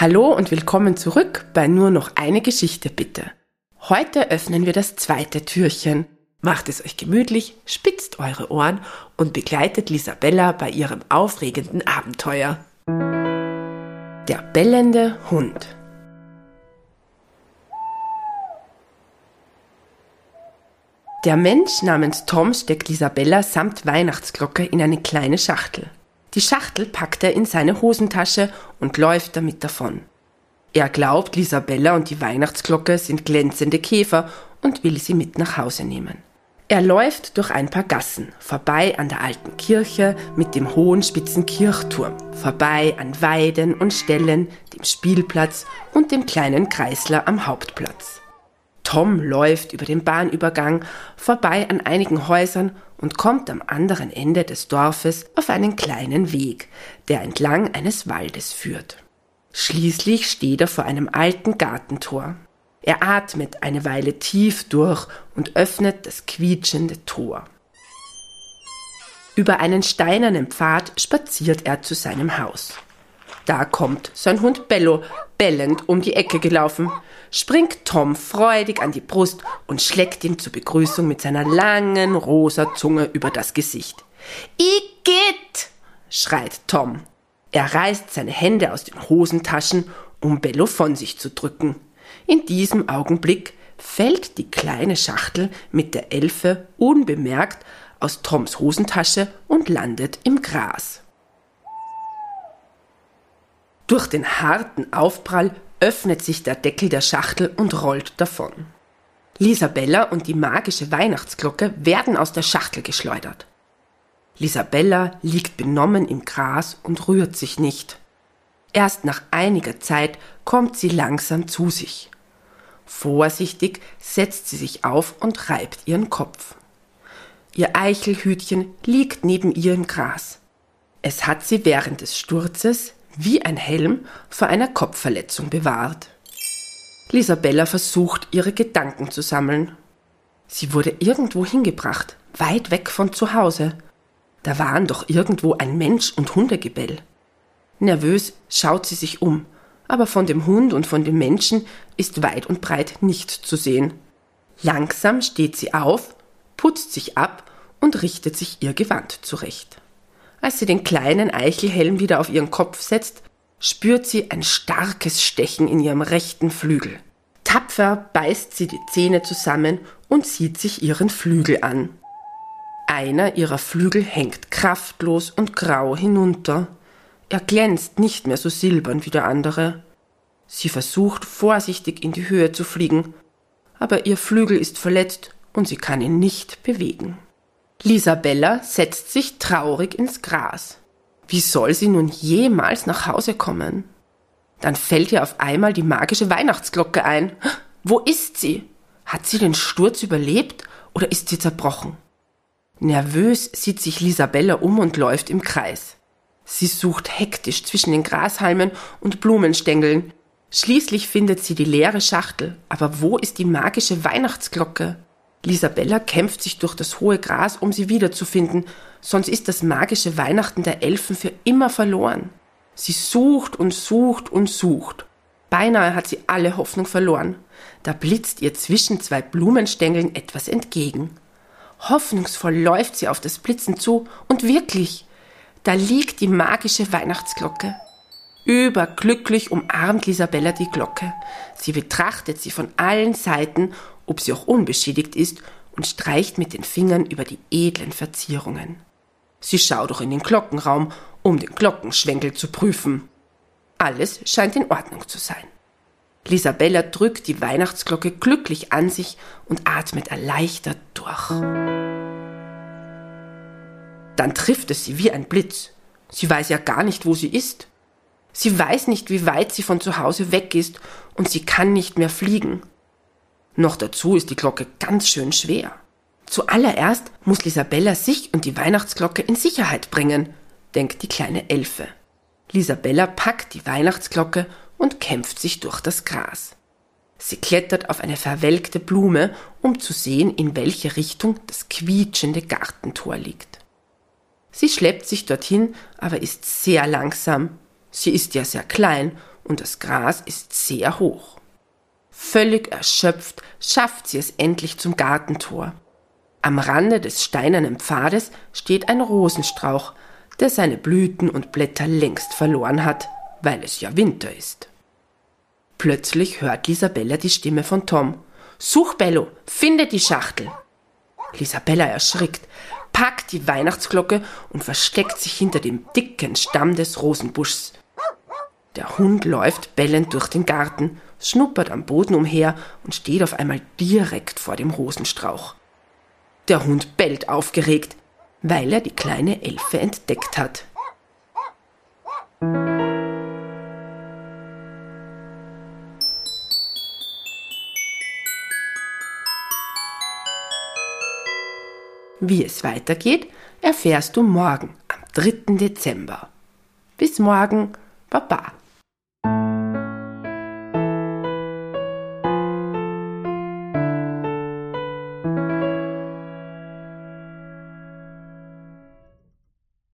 Hallo und willkommen zurück bei Nur noch eine Geschichte bitte. Heute öffnen wir das zweite Türchen. Macht es euch gemütlich, spitzt eure Ohren und begleitet Lisabella bei ihrem aufregenden Abenteuer. Der bellende Hund. Der Mensch namens Tom steckt Lisabella samt Weihnachtsglocke in eine kleine Schachtel. Die Schachtel packt er in seine Hosentasche und läuft damit davon. Er glaubt, Lisabella und die Weihnachtsglocke sind glänzende Käfer und will sie mit nach Hause nehmen. Er läuft durch ein paar Gassen, vorbei an der alten Kirche mit dem hohen spitzen Kirchturm, vorbei an Weiden und Ställen, dem Spielplatz und dem kleinen Kreisler am Hauptplatz. Tom läuft über den Bahnübergang, vorbei an einigen Häusern und kommt am anderen Ende des Dorfes auf einen kleinen Weg, der entlang eines Waldes führt. Schließlich steht er vor einem alten Gartentor. Er atmet eine Weile tief durch und öffnet das quietschende Tor. Über einen steinernen Pfad spaziert er zu seinem Haus. Da kommt sein Hund Bello bellend um die Ecke gelaufen, springt Tom freudig an die Brust und schlägt ihm zur Begrüßung mit seiner langen rosa Zunge über das Gesicht. Igitt! schreit Tom. Er reißt seine Hände aus den Hosentaschen, um Bello von sich zu drücken. In diesem Augenblick fällt die kleine Schachtel mit der Elfe unbemerkt aus Toms Hosentasche und landet im Gras. Durch den harten Aufprall öffnet sich der Deckel der Schachtel und rollt davon. Lisabella und die magische Weihnachtsglocke werden aus der Schachtel geschleudert. Lisabella liegt benommen im Gras und rührt sich nicht. Erst nach einiger Zeit kommt sie langsam zu sich. Vorsichtig setzt sie sich auf und reibt ihren Kopf. Ihr Eichelhütchen liegt neben ihr im Gras. Es hat sie während des Sturzes wie ein Helm vor einer Kopfverletzung bewahrt. Lisabella versucht, ihre Gedanken zu sammeln. Sie wurde irgendwo hingebracht, weit weg von zu Hause. Da waren doch irgendwo ein Mensch und Hundegebell. Nervös schaut sie sich um aber von dem Hund und von dem Menschen ist weit und breit nichts zu sehen. Langsam steht sie auf, putzt sich ab und richtet sich ihr Gewand zurecht. Als sie den kleinen Eichelhelm wieder auf ihren Kopf setzt, spürt sie ein starkes Stechen in ihrem rechten Flügel. Tapfer beißt sie die Zähne zusammen und sieht sich ihren Flügel an. Einer ihrer Flügel hängt kraftlos und grau hinunter. Er glänzt nicht mehr so silbern wie der andere. Sie versucht vorsichtig in die Höhe zu fliegen, aber ihr Flügel ist verletzt und sie kann ihn nicht bewegen. Lisabella setzt sich traurig ins Gras. Wie soll sie nun jemals nach Hause kommen? Dann fällt ihr auf einmal die magische Weihnachtsglocke ein. Wo ist sie? Hat sie den Sturz überlebt oder ist sie zerbrochen? Nervös sieht sich Lisabella um und läuft im Kreis. Sie sucht hektisch zwischen den Grashalmen und Blumenstängeln. Schließlich findet sie die leere Schachtel. Aber wo ist die magische Weihnachtsglocke? Lisabella kämpft sich durch das hohe Gras, um sie wiederzufinden, sonst ist das magische Weihnachten der Elfen für immer verloren. Sie sucht und sucht und sucht. Beinahe hat sie alle Hoffnung verloren. Da blitzt ihr zwischen zwei Blumenstängeln etwas entgegen. Hoffnungsvoll läuft sie auf das Blitzen zu, und wirklich, da liegt die magische Weihnachtsglocke. Überglücklich umarmt Lisabella die Glocke. Sie betrachtet sie von allen Seiten, ob sie auch unbeschädigt ist, und streicht mit den Fingern über die edlen Verzierungen. Sie schaut auch in den Glockenraum, um den Glockenschwenkel zu prüfen. Alles scheint in Ordnung zu sein. Lisabella drückt die Weihnachtsglocke glücklich an sich und atmet erleichtert durch. Dann trifft es sie wie ein Blitz. Sie weiß ja gar nicht, wo sie ist. Sie weiß nicht, wie weit sie von zu Hause weg ist und sie kann nicht mehr fliegen. Noch dazu ist die Glocke ganz schön schwer. Zuallererst muss Lisabella sich und die Weihnachtsglocke in Sicherheit bringen, denkt die kleine Elfe. Lisabella packt die Weihnachtsglocke und kämpft sich durch das Gras. Sie klettert auf eine verwelkte Blume, um zu sehen, in welche Richtung das quietschende Gartentor liegt. Sie schleppt sich dorthin, aber ist sehr langsam. Sie ist ja sehr klein und das Gras ist sehr hoch. Völlig erschöpft schafft sie es endlich zum Gartentor. Am Rande des steinernen Pfades steht ein Rosenstrauch, der seine Blüten und Blätter längst verloren hat, weil es ja Winter ist. Plötzlich hört Lisabella die Stimme von Tom. Such, Bello, finde die Schachtel. Lisabella erschrickt, packt die Weihnachtsglocke und versteckt sich hinter dem dicken Stamm des Rosenbuschs. Der Hund läuft bellend durch den Garten, schnuppert am Boden umher und steht auf einmal direkt vor dem Rosenstrauch. Der Hund bellt aufgeregt, weil er die kleine Elfe entdeckt hat. Wie es weitergeht, erfährst du morgen am 3. Dezember. Bis morgen, Baba.